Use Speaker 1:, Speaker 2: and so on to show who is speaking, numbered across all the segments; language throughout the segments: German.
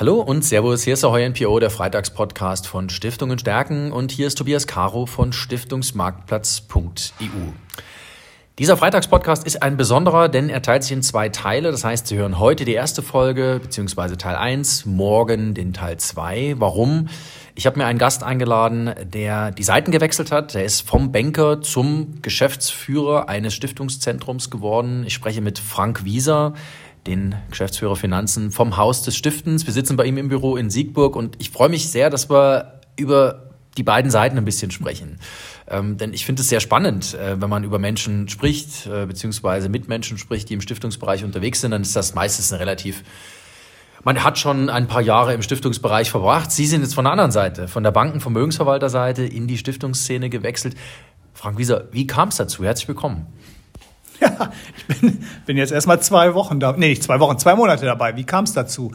Speaker 1: Hallo und Servus, hier ist der NPO, der Freitagspodcast von Stiftungen stärken und hier ist Tobias Caro von Stiftungsmarktplatz.eu. Dieser Freitagspodcast ist ein besonderer, denn er teilt sich in zwei Teile. Das heißt, Sie hören heute die erste Folge beziehungsweise Teil 1, morgen den Teil 2. Warum? Ich habe mir einen Gast eingeladen, der die Seiten gewechselt hat. Der ist vom Banker zum Geschäftsführer eines Stiftungszentrums geworden. Ich spreche mit Frank Wieser den Geschäftsführer Finanzen vom Haus des Stiftens. Wir sitzen bei ihm im Büro in Siegburg und ich freue mich sehr, dass wir über die beiden Seiten ein bisschen sprechen. Ähm, denn ich finde es sehr spannend, äh, wenn man über Menschen spricht, äh, beziehungsweise mit Menschen spricht, die im Stiftungsbereich unterwegs sind, dann ist das meistens eine relativ man hat schon ein paar Jahre im Stiftungsbereich verbracht. Sie sind jetzt von der anderen Seite, von der Banken-Vermögensverwalterseite in die Stiftungsszene gewechselt. Frank Wieser, wie kam es dazu? Herzlich willkommen.
Speaker 2: Ich bin, bin jetzt erstmal zwei Wochen da, nee, nicht zwei Wochen, zwei Monate dabei. Wie kam es dazu?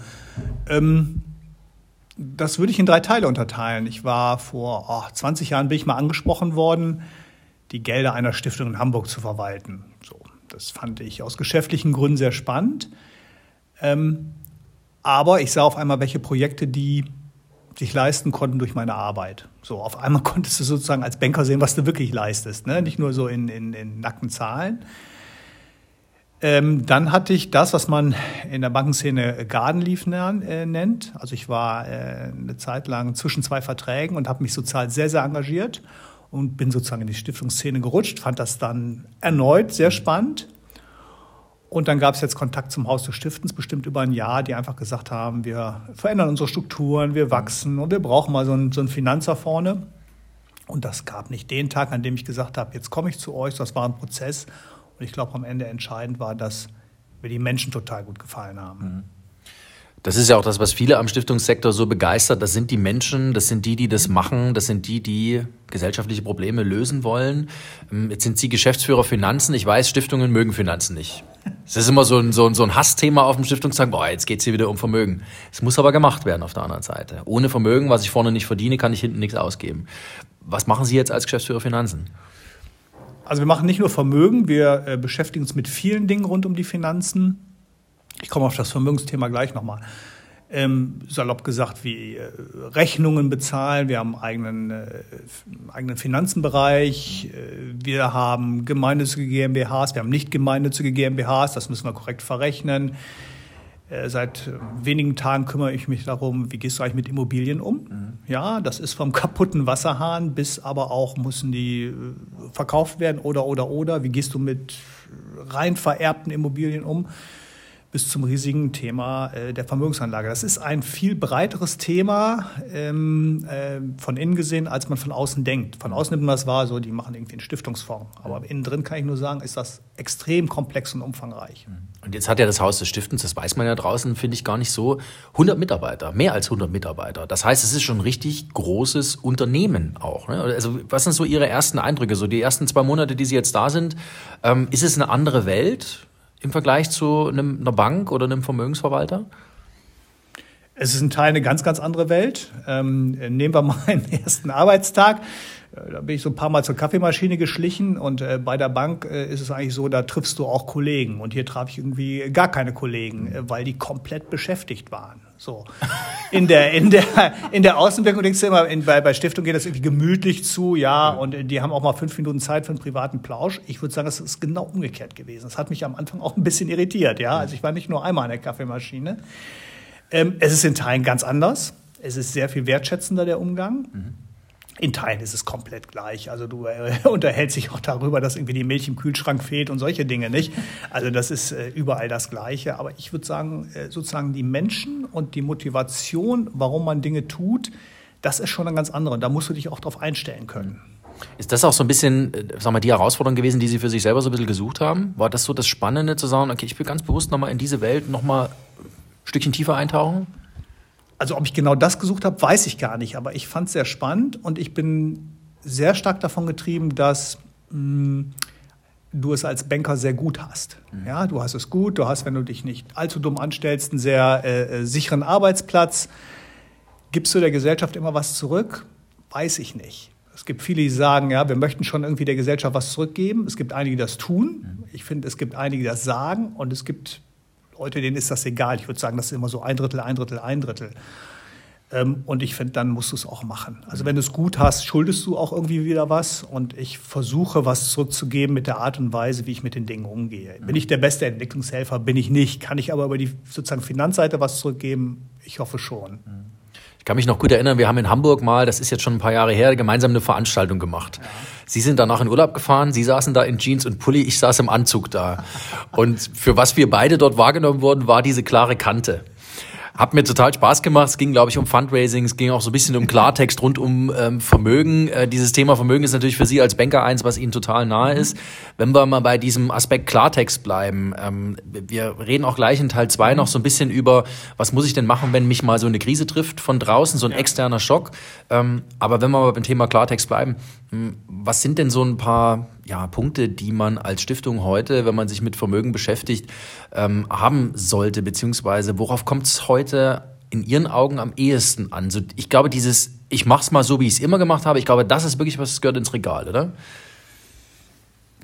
Speaker 2: Ähm, das würde ich in drei Teile unterteilen. Ich war vor oh, 20 Jahren bin ich mal angesprochen worden, die Gelder einer Stiftung in Hamburg zu verwalten. So, das fand ich aus geschäftlichen Gründen sehr spannend. Ähm, aber ich sah auf einmal, welche Projekte die sich leisten konnten durch meine Arbeit. So, auf einmal konntest du sozusagen als Banker sehen, was du wirklich leistest, ne? nicht nur so in, in, in nackten Zahlen. Ähm, dann hatte ich das, was man in der Bankenszene Garden Leaf äh, nennt. Also ich war äh, eine Zeit lang zwischen zwei Verträgen und habe mich sozial sehr, sehr engagiert und bin sozusagen in die Stiftungsszene gerutscht, fand das dann erneut sehr spannend. Und dann gab es jetzt Kontakt zum Haus des Stiftens, bestimmt über ein Jahr, die einfach gesagt haben, wir verändern unsere Strukturen, wir wachsen und wir brauchen mal so einen, so einen Finanzer vorne. Und das gab nicht den Tag, an dem ich gesagt habe, jetzt komme ich zu euch, das war ein Prozess. Und ich glaube, am Ende entscheidend war, dass mir die Menschen total gut gefallen haben. Mhm.
Speaker 1: Das ist ja auch das, was viele am Stiftungssektor so begeistert. Das sind die Menschen, das sind die, die das machen, das sind die, die gesellschaftliche Probleme lösen wollen. Ähm, jetzt sind Sie Geschäftsführer Finanzen. Ich weiß, Stiftungen mögen Finanzen nicht. Es ist immer so ein, so ein, so ein Hassthema auf dem Stiftungstag. Boah, jetzt geht's hier wieder um Vermögen. Es muss aber gemacht werden auf der anderen Seite. Ohne Vermögen, was ich vorne nicht verdiene, kann ich hinten nichts ausgeben. Was machen Sie jetzt als Geschäftsführer Finanzen?
Speaker 2: Also wir machen nicht nur Vermögen, wir äh, beschäftigen uns mit vielen Dingen rund um die Finanzen. Ich komme auf das Vermögensthema gleich nochmal. Ähm, salopp gesagt, wie äh, Rechnungen bezahlen. Wir haben einen eigenen, äh, eigenen Finanzenbereich. Äh, wir haben gemeinnützige GmbHs. Wir haben nicht gemeinnützige GmbHs. Das müssen wir korrekt verrechnen. Äh, seit wenigen Tagen kümmere ich mich darum, wie gehst du eigentlich mit Immobilien um? Mhm. Ja, das ist vom kaputten Wasserhahn bis aber auch müssen die äh, verkauft werden oder oder oder. Wie gehst du mit rein vererbten Immobilien um? Bis zum riesigen Thema äh, der Vermögensanlage. Das ist ein viel breiteres Thema ähm, äh, von innen gesehen, als man von außen denkt. Von außen nimmt man das wahr, so die machen irgendwie einen Stiftungsfonds. Aber innen drin kann ich nur sagen, ist das extrem komplex und umfangreich.
Speaker 1: Und jetzt hat ja das Haus des Stiftens, das weiß man ja draußen, finde ich gar nicht so, 100 Mitarbeiter, mehr als 100 Mitarbeiter. Das heißt, es ist schon ein richtig großes Unternehmen auch. Ne? Also was sind so Ihre ersten Eindrücke? So die ersten zwei Monate, die Sie jetzt da sind, ähm, ist es eine andere Welt? Im Vergleich zu einem, einer Bank oder einem Vermögensverwalter?
Speaker 2: Es ist ein Teil eine ganz, ganz andere Welt. Ähm, nehmen wir mal einen ersten Arbeitstag. Äh, da bin ich so ein paar Mal zur Kaffeemaschine geschlichen und äh, bei der Bank äh, ist es eigentlich so, da triffst du auch Kollegen. Und hier traf ich irgendwie gar keine Kollegen, äh, weil die komplett beschäftigt waren. So. In der, in der, in der Außenwirkung denkst du immer, in, bei, bei Stiftung geht das irgendwie gemütlich zu, ja, und die haben auch mal fünf Minuten Zeit für einen privaten Plausch. Ich würde sagen, das ist genau umgekehrt gewesen. Das hat mich am Anfang auch ein bisschen irritiert, ja. Also ich war nicht nur einmal an der Kaffeemaschine. Ähm, es ist in Teilen ganz anders. Es ist sehr viel wertschätzender, der Umgang. Mhm. In Teilen ist es komplett gleich. Also du äh, unterhältst dich auch darüber, dass irgendwie die Milch im Kühlschrank fehlt und solche Dinge nicht. Also das ist äh, überall das Gleiche. Aber ich würde sagen, äh, sozusagen die Menschen und die Motivation, warum man Dinge tut, das ist schon eine ganz andere. Und da musst du dich auch darauf einstellen können.
Speaker 1: Ist das auch so ein bisschen, äh, sag mal, die Herausforderung gewesen, die Sie für sich selber so ein bisschen gesucht haben? War das so das Spannende zu sagen, okay, ich will ganz bewusst nochmal in diese Welt nochmal ein Stückchen tiefer eintauchen?
Speaker 2: Also ob ich genau das gesucht habe, weiß ich gar nicht, aber ich fand es sehr spannend und ich bin sehr stark davon getrieben, dass mh, hm, du es als Banker sehr gut hast. Mhm. Ja, du hast es gut, du hast, wenn du dich nicht allzu dumm anstellst, einen sehr äh, äh, sicheren Arbeitsplatz. Gibst du der Gesellschaft immer was zurück? Weiß ich nicht. Es gibt viele, die sagen, ja, wir möchten schon irgendwie der Gesellschaft was zurückgeben. Es gibt einige, die das tun. Mhm. Ich finde, es gibt einige, die das sagen. Und es gibt Leute, denen ist das egal. Ich würde sagen, das ist immer so ein Drittel, ein Drittel, ein Drittel. Ähm, und ich finde, dann musst du es auch machen. Also wenn du es gut hast, schuldest du auch irgendwie wieder was. Und ich versuche, was zurückzugeben mit der Art und Weise, wie ich mit den Dingen umgehe. Bin ich der beste Entwicklungshelfer? Bin ich nicht. Kann ich aber über die sozusagen Finanzseite was zurückgeben? Ich hoffe schon.
Speaker 1: Ich kann mich noch gut erinnern, wir haben in Hamburg mal, das ist jetzt schon ein paar Jahre her, gemeinsam eine Veranstaltung gemacht. Ja. Sie sind danach in Urlaub gefahren, Sie saßen da in Jeans und Pulli, ich saß im Anzug da. Und für was wir beide dort wahrgenommen wurden, war diese klare Kante. Hat mir total Spaß gemacht. Es ging, glaube ich, um Fundraising. Es ging auch so ein bisschen um Klartext rund um ähm, Vermögen. Äh, dieses Thema Vermögen ist natürlich für Sie als Banker eins, was Ihnen total nahe ist. Wenn wir mal bei diesem Aspekt Klartext bleiben, ähm, wir reden auch gleich in Teil zwei noch so ein bisschen über, was muss ich denn machen, wenn mich mal so eine Krise trifft von draußen, so ein externer Schock. Ähm, aber wenn wir mal beim Thema Klartext bleiben, hm, was sind denn so ein paar ja, Punkte, die man als Stiftung heute, wenn man sich mit Vermögen beschäftigt, ähm, haben sollte, beziehungsweise worauf kommt es heute in Ihren Augen am ehesten an? So, ich glaube, dieses, ich mache es mal so, wie ich es immer gemacht habe, ich glaube, das ist wirklich was, das gehört ins Regal, oder?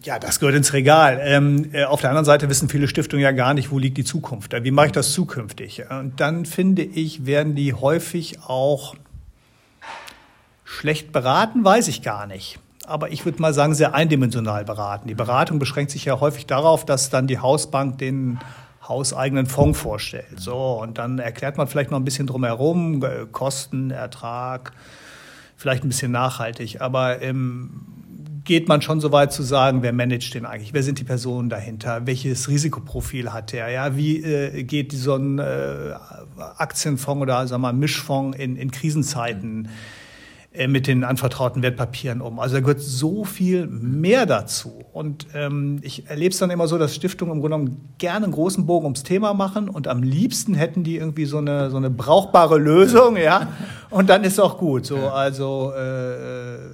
Speaker 2: Ja, das gehört ins Regal. Ähm, äh, auf der anderen Seite wissen viele Stiftungen ja gar nicht, wo liegt die Zukunft. Wie mache ich das zukünftig? Und dann finde ich, werden die häufig auch schlecht beraten, weiß ich gar nicht aber ich würde mal sagen, sehr eindimensional beraten. Die Beratung beschränkt sich ja häufig darauf, dass dann die Hausbank den hauseigenen Fonds vorstellt. So, und dann erklärt man vielleicht noch ein bisschen drumherum, äh, Kosten, Ertrag, vielleicht ein bisschen nachhaltig. Aber ähm, geht man schon so weit zu sagen, wer managt den eigentlich? Wer sind die Personen dahinter? Welches Risikoprofil hat der? Ja, wie äh, geht so ein äh, Aktienfonds oder sagen wir mal Mischfonds in, in Krisenzeiten? Mhm mit den anvertrauten Wertpapieren um. Also da gehört so viel mehr dazu. Und ähm, ich erlebe es dann immer so, dass Stiftungen im Grunde genommen gerne einen großen Bogen ums Thema machen und am liebsten hätten die irgendwie so eine, so eine brauchbare Lösung, ja. Und dann ist auch gut. So, also äh,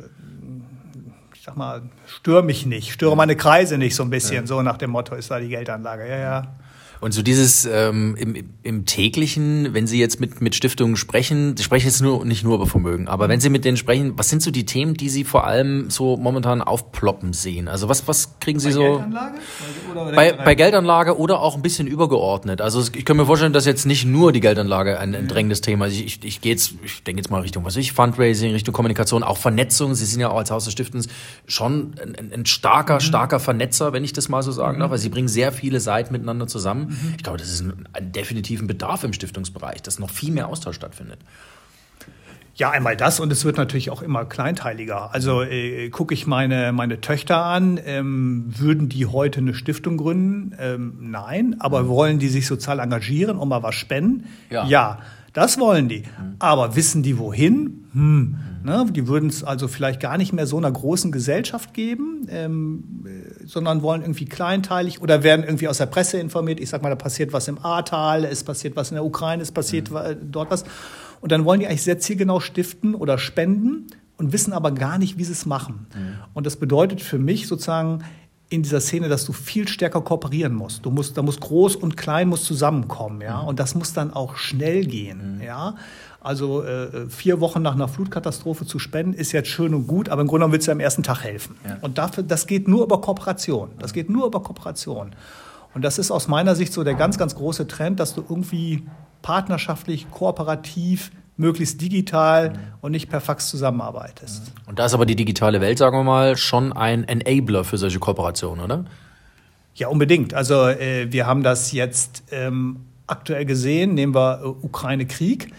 Speaker 2: ich sag mal, störe mich nicht, störe meine Kreise nicht so ein bisschen, so nach dem Motto ist da die Geldanlage. Ja, ja.
Speaker 1: Und so dieses ähm, im, im täglichen, wenn Sie jetzt mit, mit Stiftungen sprechen, Sie sprechen jetzt nur nicht nur über Vermögen, aber wenn Sie mit denen sprechen, was sind so die Themen, die Sie vor allem so momentan aufploppen sehen? Also was, was kriegen Sie bei so Geldanlage? Oder bei, bei Geldanlage oder auch ein bisschen übergeordnet. Also ich kann mir vorstellen, dass jetzt nicht nur die Geldanlage ein, ein drängendes Thema ist. Ich, ich, ich gehe jetzt, ich denke jetzt mal Richtung, was ich, Fundraising, Richtung Kommunikation, auch Vernetzung. Sie sind ja auch als Haus des Stiftens schon ein, ein starker, mhm. starker Vernetzer, wenn ich das mal so sagen darf, weil Sie bringen sehr viele Seiten miteinander zusammen. Mhm. Ich glaube, das ist ein, ein definitiven Bedarf im Stiftungsbereich, dass noch viel mehr Austausch stattfindet.
Speaker 2: Ja, einmal das und es wird natürlich auch immer kleinteiliger. Also äh, gucke ich meine, meine Töchter an, ähm, würden die heute eine Stiftung gründen? Ähm, nein, aber mhm. wollen die sich sozial engagieren und mal was spenden? Ja, ja das wollen die. Mhm. Aber wissen die wohin? Hm. Ne, die würden es also vielleicht gar nicht mehr so einer großen Gesellschaft geben. Ähm, sondern wollen irgendwie kleinteilig oder werden irgendwie aus der Presse informiert. Ich sag mal, da passiert was im Ahrtal, es passiert was in der Ukraine, es passiert mhm. dort was. Und dann wollen die eigentlich sehr zielgenau stiften oder spenden und wissen aber gar nicht, wie sie es machen. Mhm. Und das bedeutet für mich sozusagen in dieser Szene, dass du viel stärker kooperieren musst. Du musst, da muss groß und klein muss zusammenkommen, ja. Mhm. Und das muss dann auch schnell gehen, mhm. ja. Also äh, vier Wochen nach einer Flutkatastrophe zu spenden, ist jetzt schön und gut, aber im Grunde genommen willst du am ersten Tag helfen. Ja. Und dafür, das geht nur über Kooperation. Das geht nur über Kooperation. Und das ist aus meiner Sicht so der ganz, ganz große Trend, dass du irgendwie partnerschaftlich, kooperativ, möglichst digital mhm. und nicht per Fax zusammenarbeitest.
Speaker 1: Und da ist aber die digitale Welt, sagen wir mal, schon ein Enabler für solche Kooperationen, oder?
Speaker 2: Ja, unbedingt. Also äh, wir haben das jetzt ähm, aktuell gesehen, nehmen wir äh, Ukraine-Krieg.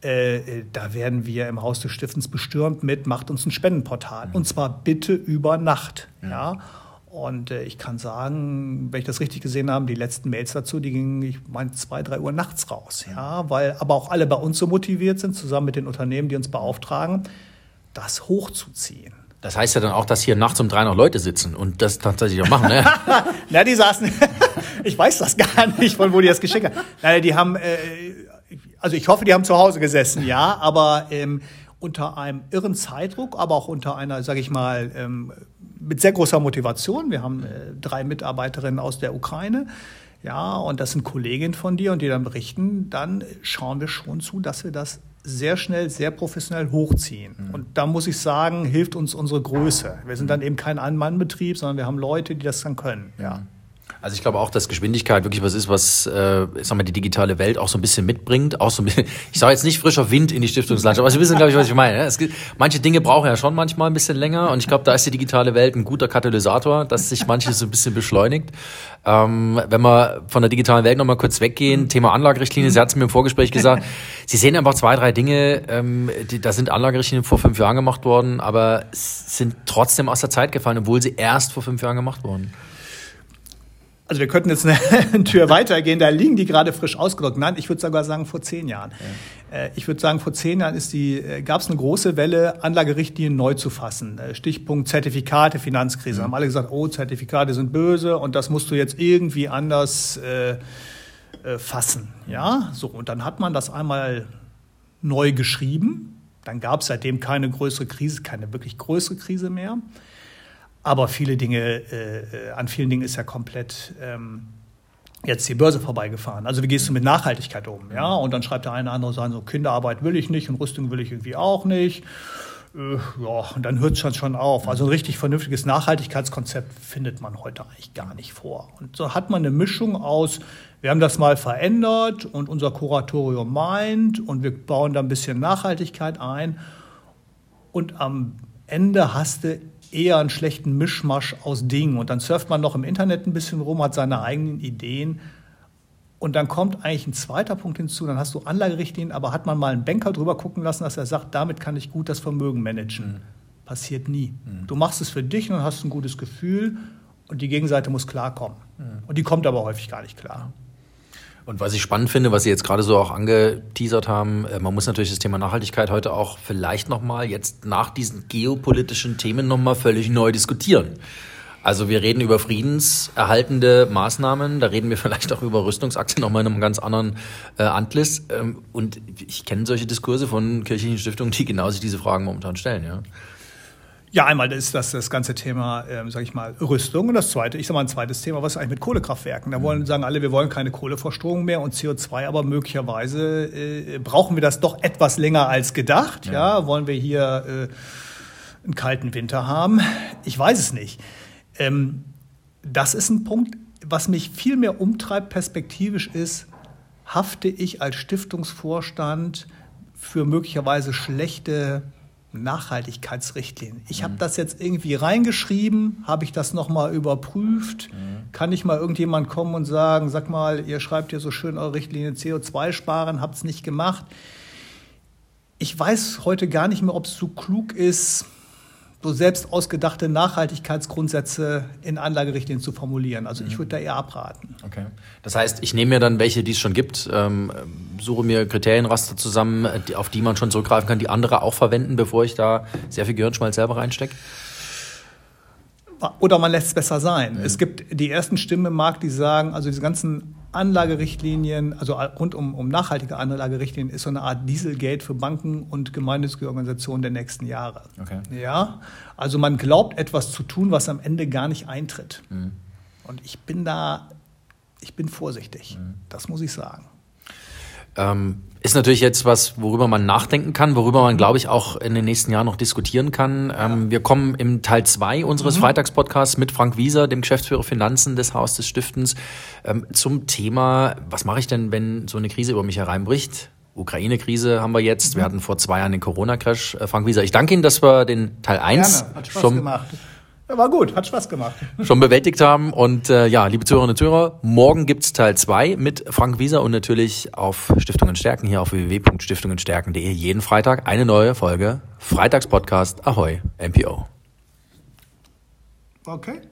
Speaker 2: Äh, da werden wir im Haus des Stiftens bestürmt mit, macht uns ein Spendenportal. Mhm. Und zwar bitte über Nacht. Mhm. Ja. Und äh, ich kann sagen, wenn ich das richtig gesehen habe, die letzten Mails dazu, die gingen, ich meine, zwei, drei Uhr nachts raus. Ja, weil aber auch alle bei uns so motiviert sind, zusammen mit den Unternehmen, die uns beauftragen, das hochzuziehen.
Speaker 1: Das heißt ja dann auch, dass hier nachts um drei noch Leute sitzen und das tatsächlich auch machen, ne?
Speaker 2: Na, die saßen, ich weiß das gar nicht, von wo die das geschickt haben. Nein, die haben, äh, also ich hoffe, die haben zu Hause gesessen, ja, aber ähm, unter einem irren Zeitdruck, aber auch unter einer, sage ich mal, ähm, mit sehr großer Motivation. Wir haben äh, drei Mitarbeiterinnen aus der Ukraine, ja, und das sind Kolleginnen von dir und die dann berichten, dann schauen wir schon zu, dass wir das sehr schnell, sehr professionell hochziehen. Mhm. Und da muss ich sagen, hilft uns unsere Größe. Wir sind dann eben kein Ein-Mann-Betrieb, sondern wir haben Leute, die das dann können. Ja.
Speaker 1: Also ich glaube auch, dass Geschwindigkeit wirklich was ist, was äh, ich sag mal, die digitale Welt auch so ein bisschen mitbringt. Auch so ein bisschen, ich sage jetzt nicht frischer Wind in die Stiftungslandschaft, aber Sie wissen, glaube ich, was ich meine. Ne? Es gibt, manche Dinge brauchen ja schon manchmal ein bisschen länger und ich glaube, da ist die digitale Welt ein guter Katalysator, dass sich manches so ein bisschen beschleunigt. Ähm, wenn wir von der digitalen Welt nochmal kurz weggehen, Thema Anlagerichtlinie, Sie hatten es mir im Vorgespräch gesagt, Sie sehen einfach zwei, drei Dinge, ähm, die, da sind Anlagerichtlinien vor fünf Jahren gemacht worden, aber sind trotzdem aus der Zeit gefallen, obwohl sie erst vor fünf Jahren gemacht wurden.
Speaker 2: Also wir könnten jetzt eine Tür weitergehen, da liegen die gerade frisch ausgedrückt. Nein, ich würde sogar sagen vor zehn Jahren. Ja. Äh, ich würde sagen, vor zehn Jahren ist die, äh, gab es eine große Welle, Anlagerichtlinien neu zu fassen. Äh, Stichpunkt Zertifikate, Finanzkrise. Mhm. Haben alle gesagt, oh, Zertifikate sind böse und das musst du jetzt irgendwie anders äh, äh, fassen. Ja, so und dann hat man das einmal neu geschrieben. Dann gab es seitdem keine größere Krise, keine wirklich größere Krise mehr. Aber viele Dinge, äh, äh, an vielen Dingen ist ja komplett ähm, jetzt die Börse vorbeigefahren. Also wie gehst du mit Nachhaltigkeit um? Ja, und dann schreibt der eine oder andere sagen so Kinderarbeit will ich nicht und Rüstung will ich irgendwie auch nicht. Äh, ja, und dann hört es schon auf. Also ein richtig vernünftiges Nachhaltigkeitskonzept findet man heute eigentlich gar nicht vor. Und so hat man eine Mischung aus, wir haben das mal verändert und unser Kuratorium meint und wir bauen da ein bisschen Nachhaltigkeit ein. Und am Ende hast du eher einen schlechten Mischmasch aus Dingen. Und dann surft man noch im Internet ein bisschen rum, hat seine eigenen Ideen. Und dann kommt eigentlich ein zweiter Punkt hinzu, dann hast du Anlagerichtlinien, aber hat man mal einen Banker drüber gucken lassen, dass er sagt, damit kann ich gut das Vermögen managen. Mhm. Passiert nie. Mhm. Du machst es für dich und hast ein gutes Gefühl und die Gegenseite muss klarkommen. Mhm. Und die kommt aber häufig gar nicht klar.
Speaker 1: Und was ich spannend finde, was Sie jetzt gerade so auch angeteasert haben, äh, man muss natürlich das Thema Nachhaltigkeit heute auch vielleicht nochmal jetzt nach diesen geopolitischen Themen nochmal völlig neu diskutieren. Also wir reden über friedenserhaltende Maßnahmen, da reden wir vielleicht auch über Rüstungsaktien nochmal in einem ganz anderen äh, Antlitz. Ähm, und ich kenne solche Diskurse von kirchlichen Stiftungen, die genau sich diese Fragen momentan stellen. Ja.
Speaker 2: Ja, einmal ist das das ganze Thema, ähm, sage ich mal, Rüstung. Und das zweite, ich sage mal ein zweites Thema, was ist eigentlich mit Kohlekraftwerken? Da wollen sagen alle, wir wollen keine Kohleverstromung mehr und CO2, aber möglicherweise äh, brauchen wir das doch etwas länger als gedacht. Ja, ja? wollen wir hier äh, einen kalten Winter haben? Ich weiß es nicht. Ähm, das ist ein Punkt, was mich viel mehr umtreibt perspektivisch ist, hafte ich als Stiftungsvorstand für möglicherweise schlechte Nachhaltigkeitsrichtlinien. Ich habe mhm. das jetzt irgendwie reingeschrieben, habe ich das nochmal überprüft? Mhm. Kann ich mal irgendjemand kommen und sagen, sag mal, ihr schreibt ja so schön eure Richtlinie CO2 sparen, habt es nicht gemacht. Ich weiß heute gar nicht mehr, ob es so klug ist, so selbst ausgedachte Nachhaltigkeitsgrundsätze in Anlagerichtlinien zu formulieren. Also ich mhm. würde da eher abraten.
Speaker 1: Okay. Das heißt, ich nehme mir dann welche, die es schon gibt, ähm, suche mir Kriterienraster zusammen, auf die man schon zurückgreifen kann, die andere auch verwenden, bevor ich da sehr viel Gehirnschmalz selber reinstecke?
Speaker 2: Oder man lässt es besser sein. Mhm. Es gibt die ersten Stimmen im Markt, die sagen, also diese ganzen Anlagerichtlinien, also rund um, um nachhaltige Anlagerichtlinien, ist so eine Art Dieselgate für Banken und gemeinnützige Organisationen der nächsten Jahre. Okay. Ja, also man glaubt etwas zu tun, was am Ende gar nicht eintritt. Mhm. Und ich bin da, ich bin vorsichtig. Mhm. Das muss ich sagen.
Speaker 1: Ähm, ist natürlich jetzt was, worüber man nachdenken kann, worüber man, glaube ich, auch in den nächsten Jahren noch diskutieren kann. Ähm, wir kommen im Teil zwei unseres mhm. Freitagspodcasts mit Frank Wieser, dem Geschäftsführer Finanzen des Haus des Stiftens, ähm, zum Thema, was mache ich denn, wenn so eine Krise über mich hereinbricht? Ukraine-Krise haben wir jetzt. Mhm. Wir hatten vor zwei Jahren den Corona-Crash. Äh, Frank Wieser, ich danke Ihnen, dass wir den Teil 1 schon gemacht.
Speaker 2: Ja, war gut, hat Spaß gemacht.
Speaker 1: Schon bewältigt haben. Und äh, ja, liebe Zuhörerinnen und Zuhörer, morgen gibt's Teil 2 mit Frank Wieser und natürlich auf Stiftungen Stärken hier auf www.stiftungenstärken.de jeden Freitag eine neue Folge Freitagspodcast Ahoi MPO.
Speaker 2: Okay.